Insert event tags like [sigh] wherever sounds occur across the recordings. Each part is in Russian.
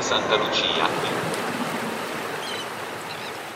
Santa Lucia.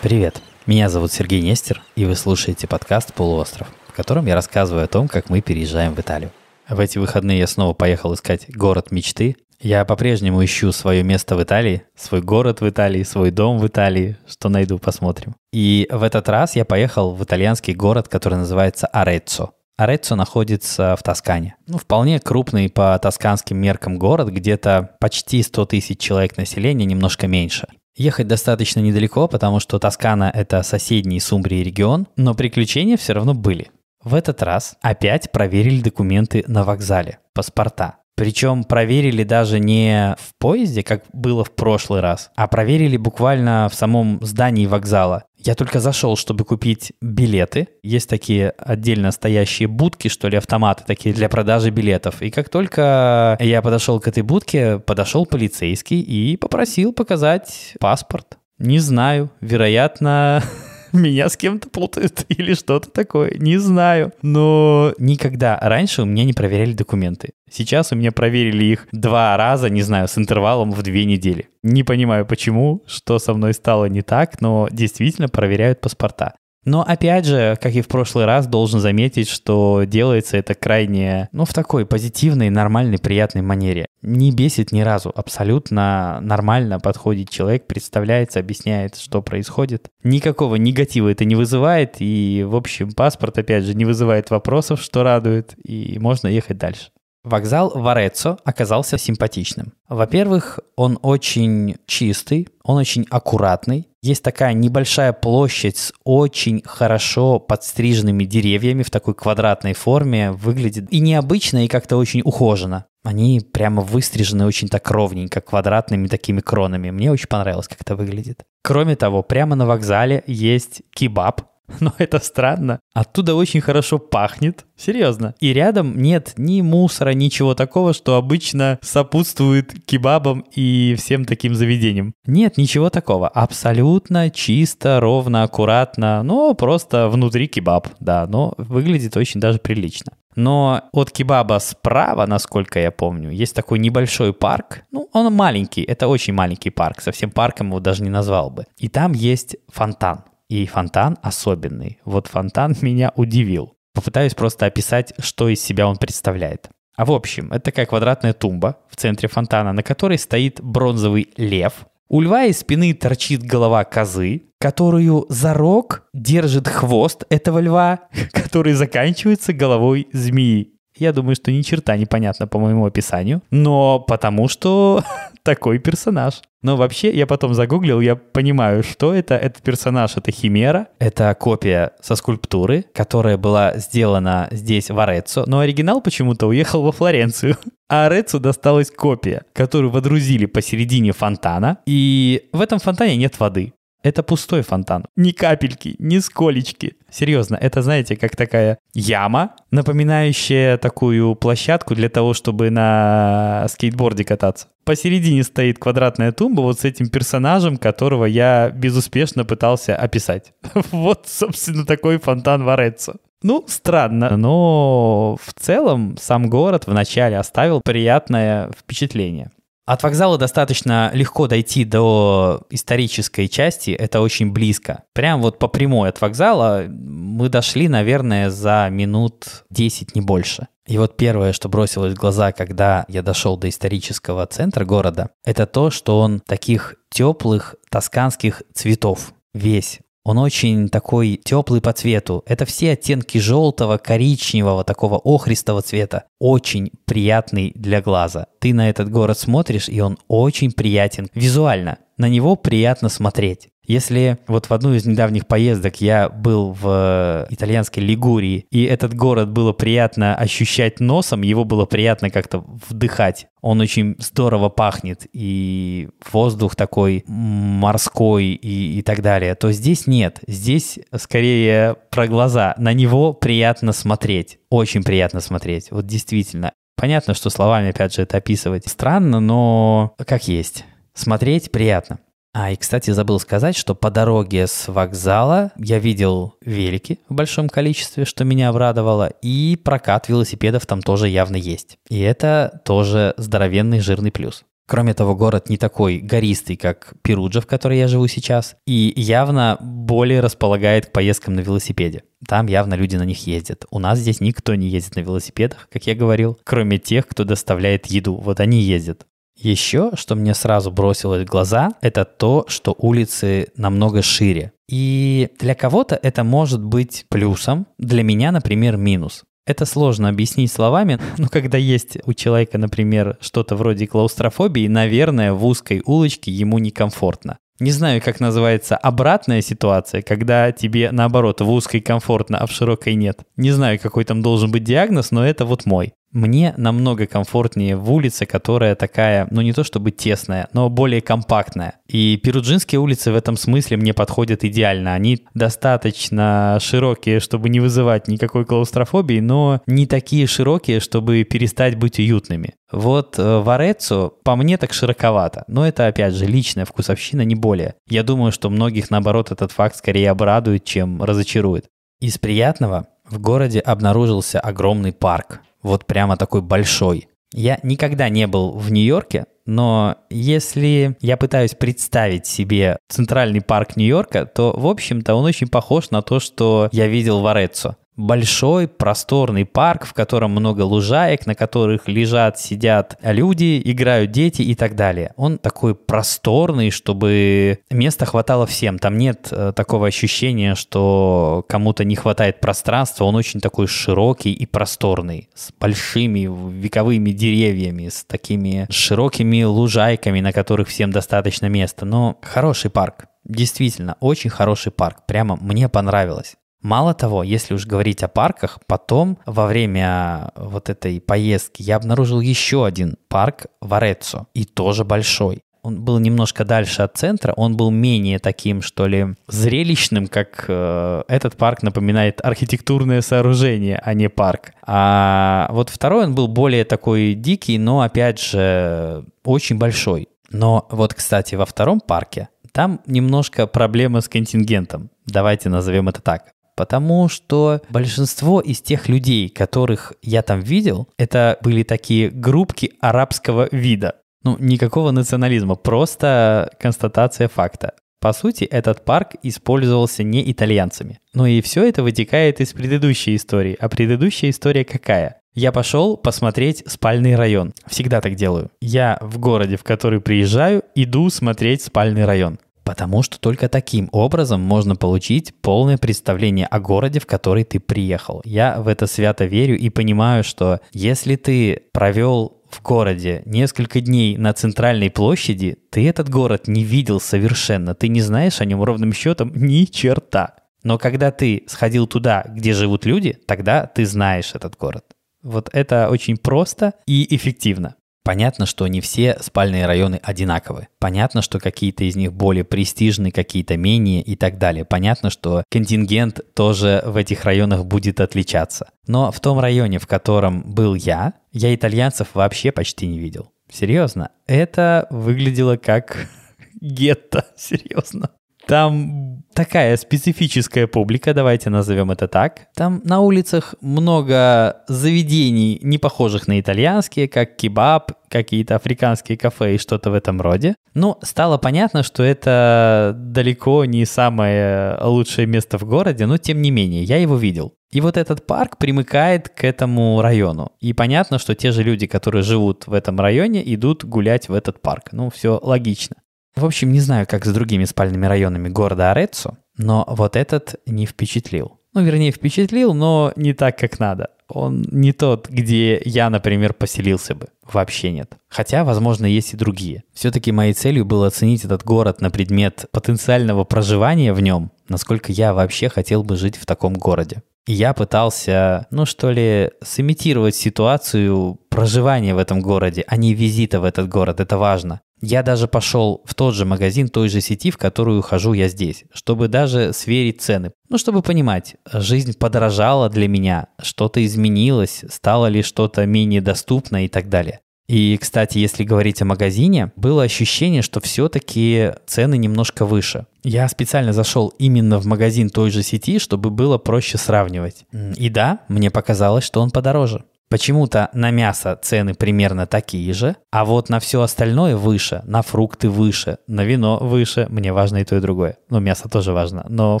Привет, меня зовут Сергей Нестер, и вы слушаете подкаст «Полуостров», в котором я рассказываю о том, как мы переезжаем в Италию. В эти выходные я снова поехал искать город мечты. Я по-прежнему ищу свое место в Италии, свой город в Италии, свой дом в Италии. Что найду, посмотрим. И в этот раз я поехал в итальянский город, который называется Ареццо. Ареццо находится в Тоскане. Ну, вполне крупный по тосканским меркам город, где-то почти 100 тысяч человек населения, немножко меньше. Ехать достаточно недалеко, потому что Тоскана – это соседний Сумбрии регион, но приключения все равно были. В этот раз опять проверили документы на вокзале, паспорта. Причем проверили даже не в поезде, как было в прошлый раз, а проверили буквально в самом здании вокзала. Я только зашел, чтобы купить билеты. Есть такие отдельно стоящие будки, что ли, автоматы такие для продажи билетов. И как только я подошел к этой будке, подошел полицейский и попросил показать паспорт. Не знаю, вероятно, [laughs] меня с кем-то путают [laughs] или что-то такое, не знаю. Но никогда раньше у меня не проверяли документы. Сейчас у меня проверили их два раза, не знаю, с интервалом в две недели. Не понимаю почему, что со мной стало не так, но действительно проверяют паспорта. Но опять же, как и в прошлый раз, должен заметить, что делается это крайне, ну, в такой позитивной, нормальной, приятной манере. Не бесит ни разу, абсолютно нормально подходит человек, представляется, объясняет, что происходит. Никакого негатива это не вызывает, и, в общем, паспорт, опять же, не вызывает вопросов, что радует, и можно ехать дальше. Вокзал в Ореццо оказался симпатичным. Во-первых, он очень чистый, он очень аккуратный. Есть такая небольшая площадь с очень хорошо подстриженными деревьями в такой квадратной форме. Выглядит и необычно, и как-то очень ухоженно. Они прямо выстрижены очень так ровненько, квадратными такими кронами. Мне очень понравилось, как это выглядит. Кроме того, прямо на вокзале есть кебаб, [laughs] но это странно. Оттуда очень хорошо пахнет. Серьезно. И рядом нет ни мусора, ничего такого, что обычно сопутствует кебабам и всем таким заведениям. Нет ничего такого. Абсолютно чисто, ровно, аккуратно. Но просто внутри кебаб. Да, но выглядит очень даже прилично. Но от кебаба справа, насколько я помню, есть такой небольшой парк. Ну, он маленький, это очень маленький парк, совсем парком его даже не назвал бы. И там есть фонтан. И фонтан особенный. Вот фонтан [laughs] меня удивил. Попытаюсь просто описать, что из себя он представляет. А в общем, это такая квадратная тумба в центре фонтана, на которой стоит бронзовый лев. У льва из спины торчит голова козы, которую за рог держит хвост этого льва, [laughs] который заканчивается головой змеи. Я думаю, что ни черта непонятно по моему описанию, но потому что [laughs] такой персонаж. Но вообще, я потом загуглил, я понимаю, что это. Этот персонаж — это Химера. Это копия со скульптуры, которая была сделана здесь, в Ореццо, но оригинал почему-то уехал во Флоренцию. А Ореццо досталась копия, которую водрузили посередине фонтана, и в этом фонтане нет воды. Это пустой фонтан. Ни капельки, ни сколечки. Серьезно, это, знаете, как такая яма, напоминающая такую площадку для того, чтобы на скейтборде кататься. Посередине стоит квадратная тумба вот с этим персонажем, которого я безуспешно пытался описать. [laughs] Вот, собственно, такой фонтан Вареццо. Ну, странно, но в целом сам город вначале оставил приятное впечатление. От вокзала достаточно легко дойти до исторической части, это очень близко. Прям вот по прямой от вокзала мы дошли, наверное, за минут 10, не больше. И вот первое, что бросилось в глаза, когда я дошел до исторического центра города, это то, что он таких теплых тосканских цветов весь. Он очень такой теплый по цвету. Это все оттенки желтого, коричневого, такого охристого цвета. Очень приятный для глаза. Ты на этот город смотришь, и он очень приятен визуально. На него приятно смотреть. Если вот в одну из недавних поездок я был в итальянской Лигурии, и этот город было приятно ощущать носом, его было приятно как-то вдыхать. Он очень здорово пахнет, и воздух такой морской и, и так далее, то здесь нет. Здесь скорее про глаза. На него приятно смотреть. Очень приятно смотреть. Вот действительно. Понятно, что словами, опять же, это описывать странно, но как есть. Смотреть приятно. А, и, кстати, забыл сказать, что по дороге с вокзала я видел велики в большом количестве, что меня обрадовало, и прокат велосипедов там тоже явно есть. И это тоже здоровенный жирный плюс. Кроме того, город не такой гористый, как Перуджа, в которой я живу сейчас, и явно более располагает к поездкам на велосипеде. Там явно люди на них ездят. У нас здесь никто не ездит на велосипедах, как я говорил, кроме тех, кто доставляет еду. Вот они ездят. Еще, что мне сразу бросилось в глаза, это то, что улицы намного шире. И для кого-то это может быть плюсом, для меня, например, минус. Это сложно объяснить словами, [laughs] но когда есть у человека, например, что-то вроде клаустрофобии, наверное, в узкой улочке ему некомфортно. Не знаю, как называется обратная ситуация, когда тебе, наоборот, в узкой комфортно, а в широкой нет. Не знаю, какой там должен быть диагноз, но это вот мой. Мне намного комфортнее в улице, которая такая, ну не то чтобы тесная, но более компактная. И Перуджинские улицы в этом смысле мне подходят идеально. Они достаточно широкие, чтобы не вызывать никакой клаустрофобии, но не такие широкие, чтобы перестать быть уютными. Вот э, в Ореццо по мне так широковато, но это опять же личная вкусовщина, не более. Я думаю, что многих наоборот этот факт скорее обрадует, чем разочарует. Из приятного в городе обнаружился огромный парк вот прямо такой большой. Я никогда не был в Нью-Йорке, но если я пытаюсь представить себе центральный парк Нью-Йорка, то, в общем-то, он очень похож на то, что я видел в Ореццо большой просторный парк, в котором много лужаек, на которых лежат, сидят люди, играют дети и так далее. Он такой просторный, чтобы места хватало всем. Там нет э, такого ощущения, что кому-то не хватает пространства. Он очень такой широкий и просторный, с большими вековыми деревьями, с такими широкими лужайками, на которых всем достаточно места. Но хороший парк. Действительно, очень хороший парк. Прямо мне понравилось. Мало того, если уж говорить о парках, потом во время вот этой поездки я обнаружил еще один парк в Ореццо, и тоже большой. Он был немножко дальше от центра, он был менее таким, что ли, зрелищным, как э, этот парк напоминает архитектурное сооружение, а не парк. А вот второй он был более такой дикий, но опять же очень большой. Но вот, кстати, во втором парке там немножко проблема с контингентом. Давайте назовем это так. Потому что большинство из тех людей, которых я там видел, это были такие группки арабского вида. Ну, никакого национализма, просто констатация факта. По сути, этот парк использовался не итальянцами. Ну и все это вытекает из предыдущей истории. А предыдущая история какая? Я пошел посмотреть спальный район. Всегда так делаю. Я в городе, в который приезжаю, иду смотреть спальный район. Потому что только таким образом можно получить полное представление о городе, в который ты приехал. Я в это свято верю и понимаю, что если ты провел в городе несколько дней на центральной площади, ты этот город не видел совершенно, ты не знаешь о нем ровным счетом ни черта. Но когда ты сходил туда, где живут люди, тогда ты знаешь этот город. Вот это очень просто и эффективно. Понятно, что не все спальные районы одинаковы. Понятно, что какие-то из них более престижны, какие-то менее и так далее. Понятно, что контингент тоже в этих районах будет отличаться. Но в том районе, в котором был я, я итальянцев вообще почти не видел. Серьезно, это выглядело как [laughs] гетто, серьезно. Там такая специфическая публика, давайте назовем это так. Там на улицах много заведений, не похожих на итальянские, как кебаб, какие-то африканские кафе и что-то в этом роде. Но стало понятно, что это далеко не самое лучшее место в городе, но тем не менее, я его видел. И вот этот парк примыкает к этому району. И понятно, что те же люди, которые живут в этом районе, идут гулять в этот парк. Ну, все логично. В общем, не знаю, как с другими спальными районами города Ореццо, но вот этот не впечатлил. Ну, вернее, впечатлил, но не так, как надо. Он не тот, где я, например, поселился бы. Вообще нет. Хотя, возможно, есть и другие. Все-таки моей целью было оценить этот город на предмет потенциального проживания в нем, насколько я вообще хотел бы жить в таком городе. И я пытался, ну что ли, сымитировать ситуацию проживания в этом городе, а не визита в этот город. Это важно. Я даже пошел в тот же магазин той же сети, в которую хожу я здесь, чтобы даже сверить цены. Ну, чтобы понимать, жизнь подорожала для меня, что-то изменилось, стало ли что-то менее доступно и так далее. И, кстати, если говорить о магазине, было ощущение, что все-таки цены немножко выше. Я специально зашел именно в магазин той же сети, чтобы было проще сравнивать. И да, мне показалось, что он подороже. Почему-то на мясо цены примерно такие же, а вот на все остальное выше, на фрукты выше, на вино выше. Мне важно и то, и другое. Ну, мясо тоже важно, но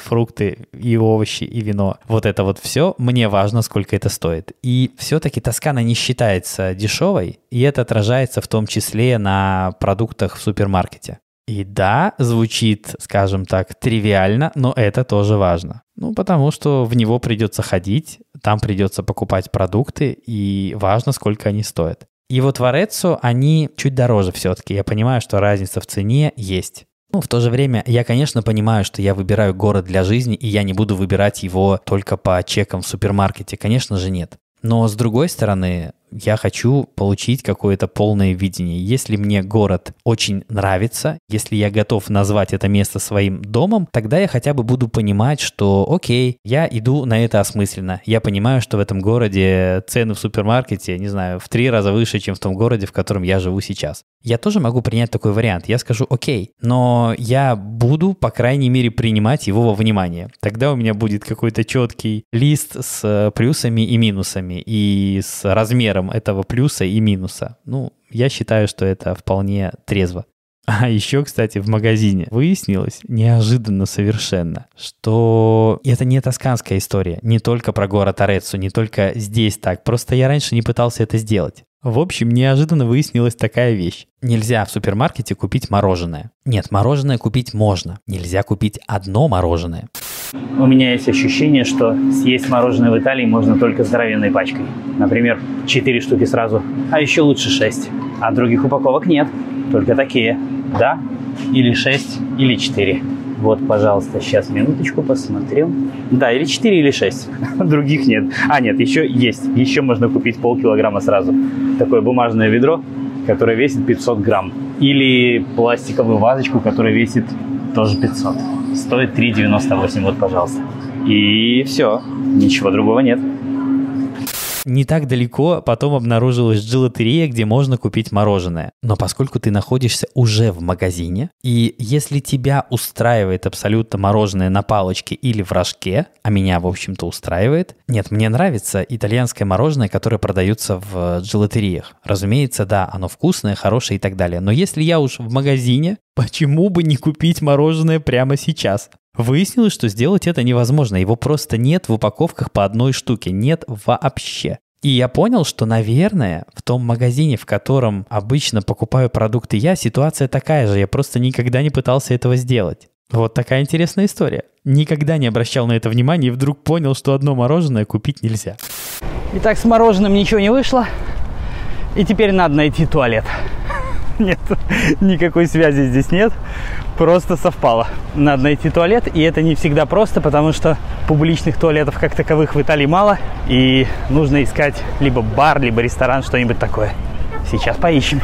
фрукты и овощи, и вино, вот это вот все, мне важно, сколько это стоит. И все-таки Тоскана не считается дешевой, и это отражается в том числе на продуктах в супермаркете. И да, звучит, скажем так, тривиально, но это тоже важно. Ну, потому что в него придется ходить, там придется покупать продукты, и важно, сколько они стоят. И вот в Ореццо они чуть дороже все-таки. Я понимаю, что разница в цене есть. Ну, в то же время я, конечно, понимаю, что я выбираю город для жизни, и я не буду выбирать его только по чекам в супермаркете. Конечно же, нет. Но с другой стороны, я хочу получить какое-то полное видение. Если мне город очень нравится, если я готов назвать это место своим домом, тогда я хотя бы буду понимать, что окей, я иду на это осмысленно. Я понимаю, что в этом городе цены в супермаркете, не знаю, в три раза выше, чем в том городе, в котором я живу сейчас. Я тоже могу принять такой вариант. Я скажу окей, но я буду, по крайней мере, принимать его во внимание. Тогда у меня будет какой-то четкий лист с плюсами и минусами и с размером примером этого плюса и минуса. Ну, я считаю, что это вполне трезво. А еще, кстати, в магазине выяснилось неожиданно совершенно, что это не тосканская история, не только про город Ореццо, не только здесь так. Просто я раньше не пытался это сделать. В общем, неожиданно выяснилась такая вещь. Нельзя в супермаркете купить мороженое. Нет, мороженое купить можно. Нельзя купить одно мороженое. У меня есть ощущение, что съесть мороженое в Италии можно только здоровенной пачкой. Например, 4 штуки сразу, а еще лучше 6. А других упаковок нет, только такие. Да, или 6, или 4. Вот, пожалуйста, сейчас минуточку посмотрю. Да, или 4, или 6. [laughs] Других нет. А, нет, еще есть. Еще можно купить полкилограмма сразу. Такое бумажное ведро, которое весит 500 грамм. Или пластиковую вазочку, которая весит тоже 500. Стоит 3,98. Вот, пожалуйста. И все. Ничего другого нет. Не так далеко потом обнаружилась джилатерия, где можно купить мороженое. Но поскольку ты находишься уже в магазине, и если тебя устраивает абсолютно мороженое на палочке или в рожке, а меня, в общем-то, устраивает, нет, мне нравится итальянское мороженое, которое продается в джилатериях. Разумеется, да, оно вкусное, хорошее и так далее. Но если я уж в магазине, почему бы не купить мороженое прямо сейчас? Выяснилось, что сделать это невозможно. Его просто нет в упаковках по одной штуке. Нет вообще. И я понял, что, наверное, в том магазине, в котором обычно покупаю продукты я, ситуация такая же. Я просто никогда не пытался этого сделать. Вот такая интересная история. Никогда не обращал на это внимания и вдруг понял, что одно мороженое купить нельзя. Итак, с мороженым ничего не вышло. И теперь надо найти туалет. Нет, никакой связи здесь нет. Просто совпало. Надо найти туалет, и это не всегда просто, потому что публичных туалетов как таковых в Италии мало, и нужно искать либо бар, либо ресторан, что-нибудь такое. Сейчас поищем.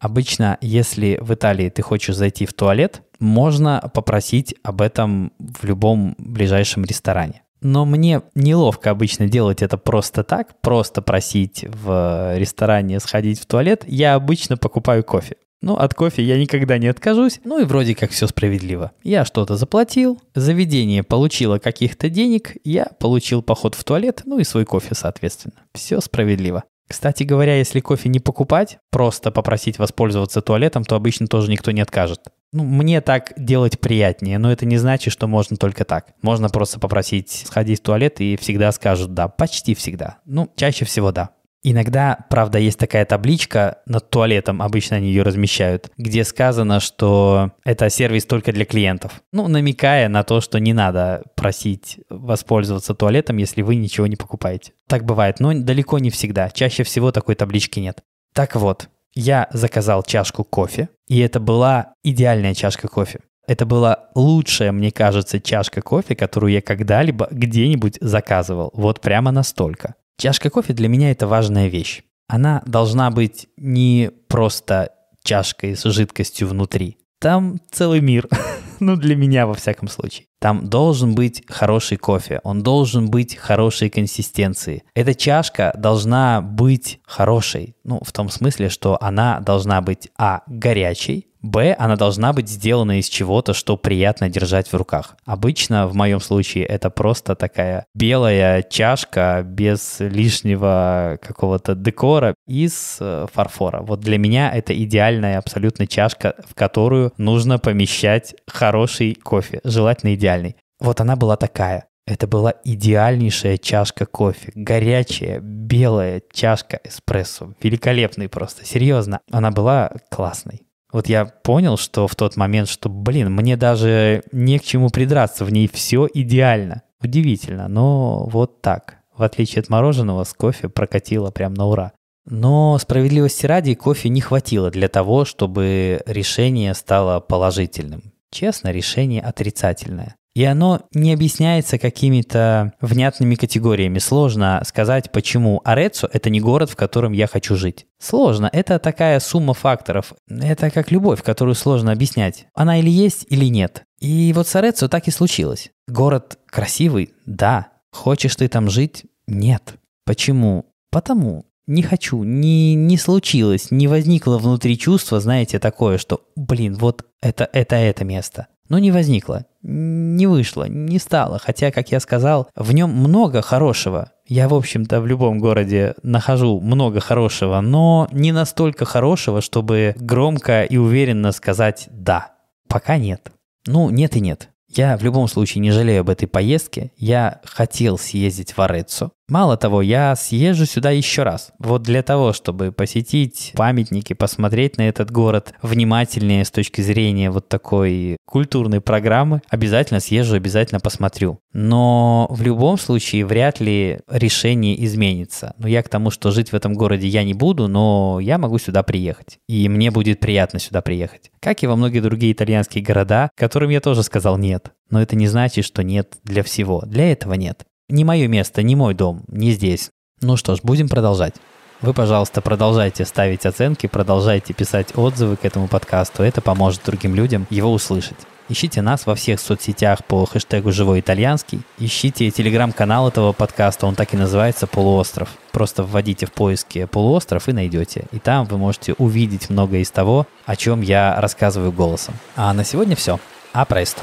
Обычно, если в Италии ты хочешь зайти в туалет, можно попросить об этом в любом ближайшем ресторане. Но мне неловко обычно делать это просто так, просто просить в ресторане сходить в туалет. Я обычно покупаю кофе. Ну, от кофе я никогда не откажусь, ну и вроде как все справедливо. Я что-то заплатил, заведение получило каких-то денег, я получил поход в туалет, ну и свой кофе, соответственно. Все справедливо. Кстати говоря, если кофе не покупать, просто попросить воспользоваться туалетом, то обычно тоже никто не откажет. Ну, мне так делать приятнее, но это не значит, что можно только так. Можно просто попросить сходить в туалет и всегда скажут «да», почти всегда. Ну, чаще всего «да». Иногда, правда, есть такая табличка над туалетом, обычно они ее размещают, где сказано, что это сервис только для клиентов. Ну, намекая на то, что не надо просить воспользоваться туалетом, если вы ничего не покупаете. Так бывает, но далеко не всегда. Чаще всего такой таблички нет. Так вот, я заказал чашку кофе, и это была идеальная чашка кофе. Это была лучшая, мне кажется, чашка кофе, которую я когда-либо где-нибудь заказывал. Вот прямо настолько. Чашка кофе для меня это важная вещь. Она должна быть не просто чашкой с жидкостью внутри. Там целый мир. [laughs] ну, для меня, во всяком случае. Там должен быть хороший кофе, он должен быть хорошей консистенции. Эта чашка должна быть хорошей, ну, в том смысле, что она должна быть, а, горячей, Б, она должна быть сделана из чего-то, что приятно держать в руках. Обычно, в моем случае, это просто такая белая чашка без лишнего какого-то декора из э, фарфора. Вот для меня это идеальная абсолютно чашка, в которую нужно помещать хороший кофе, желательно идеальный. Вот она была такая. Это была идеальнейшая чашка кофе. Горячая, белая чашка эспрессо. Великолепный просто, серьезно. Она была классной. Вот я понял, что в тот момент, что, блин, мне даже не к чему придраться, в ней все идеально. Удивительно, но вот так. В отличие от мороженого, с кофе прокатило прям на ура. Но справедливости ради кофе не хватило для того, чтобы решение стало положительным. Честно, решение отрицательное. И оно не объясняется какими-то внятными категориями. Сложно сказать, почему Ареццо — это не город, в котором я хочу жить. Сложно. Это такая сумма факторов. Это как любовь, которую сложно объяснять. Она или есть, или нет. И вот с Ареццо так и случилось. Город красивый? Да. Хочешь ты там жить? Нет. Почему? Потому. Не хочу, не, не случилось, не возникло внутри чувства, знаете, такое, что, блин, вот это, это, это место. Но не возникло, не вышло, не стало. Хотя, как я сказал, в нем много хорошего. Я, в общем-то, в любом городе нахожу много хорошего, но не настолько хорошего, чтобы громко и уверенно сказать «да». Пока нет. Ну, нет и нет. Я в любом случае не жалею об этой поездке. Я хотел съездить в Ореццо. Мало того, я съезжу сюда еще раз. Вот для того, чтобы посетить памятники, посмотреть на этот город внимательнее с точки зрения вот такой культурной программы, обязательно съезжу, обязательно посмотрю. Но в любом случае вряд ли решение изменится. Но я к тому, что жить в этом городе я не буду, но я могу сюда приехать. И мне будет приятно сюда приехать. Как и во многие другие итальянские города, которым я тоже сказал нет. Но это не значит, что нет для всего. Для этого нет не мое место, не мой дом, не здесь. Ну что ж, будем продолжать. Вы, пожалуйста, продолжайте ставить оценки, продолжайте писать отзывы к этому подкасту. Это поможет другим людям его услышать. Ищите нас во всех соцсетях по хэштегу «Живой итальянский». Ищите телеграм-канал этого подкаста, он так и называется «Полуостров». Просто вводите в поиске «Полуостров» и найдете. И там вы можете увидеть многое из того, о чем я рассказываю голосом. А на сегодня все. А престо.